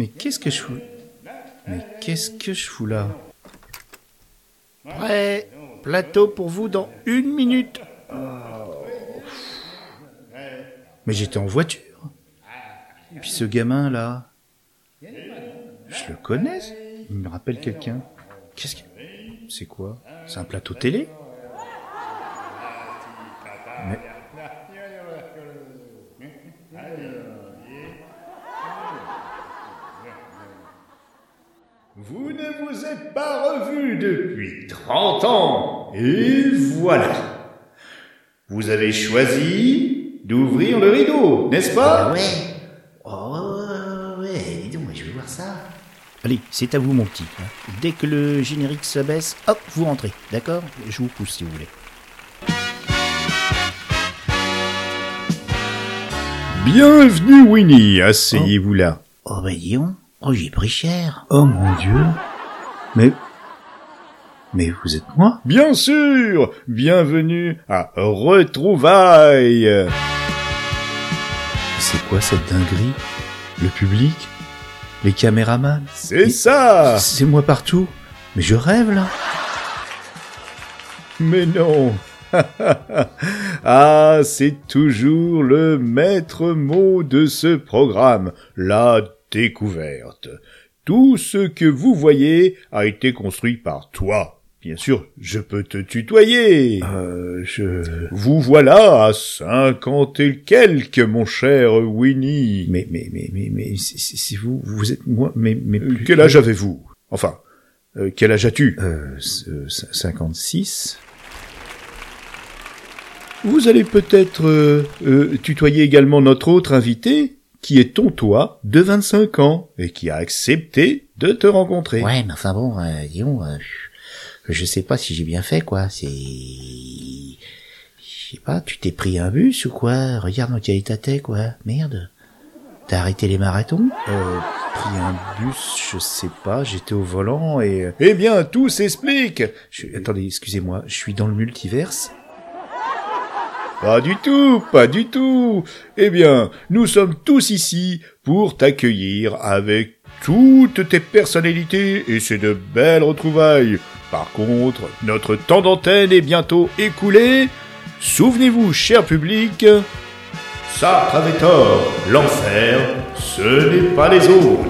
Mais qu'est-ce que je fous? Mais qu'est-ce que je fous là? Ouais, plateau pour vous dans une minute. Mais j'étais en voiture. Et puis ce gamin là, je le connais. Il me rappelle quelqu'un. Qu'est-ce que c'est quoi? C'est un plateau télé Mais Vous ne vous êtes pas revus depuis 30 ans. Et voilà. Vous avez choisi d'ouvrir le rideau, n'est-ce pas? Ah ouais. Oh ouais, dis donc, je vais voir ça. allez, c'est à vous mon petit. Dès que le générique s'abaisse, hop, vous rentrez. D'accord? Je vous pousse si vous voulez. Bienvenue Winnie, asseyez-vous là. Oh bah dis donc, oh j'ai pris cher. Oh mon dieu. Mais mais vous êtes moi Bien sûr, bienvenue à Retrouvailles. C'est quoi cette dinguerie? Le public? Les caméramans? C'est ça C'est moi partout. Mais je rêve là. Mais non Ah, c'est toujours le maître mot de ce programme, la découverte. Tout ce que vous voyez a été construit par toi. Bien sûr, je peux te tutoyer. Euh, je... Vous voilà à cinquante et quelques, mon cher Winnie. Mais, mais, mais, mais, mais, c'est vous, vous êtes moi, mais, mais... Euh, plus- Quel âge avez-vous? Enfin, euh, quel âge as-tu? Euh, ce- c- 56 Vous allez peut-être euh, euh, tutoyer également notre autre invité, qui est Tontois, de 25 ans, et qui a accepté de te rencontrer. Ouais, mais enfin bon, euh, dis donc, euh, je sais pas si j'ai bien fait, quoi. C'est... Je sais pas, tu t'es pris un bus ou quoi? Regarde dans quel état t'es, quoi. Merde. T'as arrêté les marathons? Euh, pris un bus, je sais pas, j'étais au volant et... euh, Eh bien, tout s'explique. je- attendez, excusez-moi, je suis dans le multiverse Pas du tout, pas du tout. Eh bien, nous sommes tous ici pour t'accueillir avec toutes tes personnalités et c'est de belles retrouvailles. Par contre, notre temps d'antenne est bientôt écoulé. Souvenez-vous, cher public, Sartre avait tort. L'enfer, ce n'est pas les autres.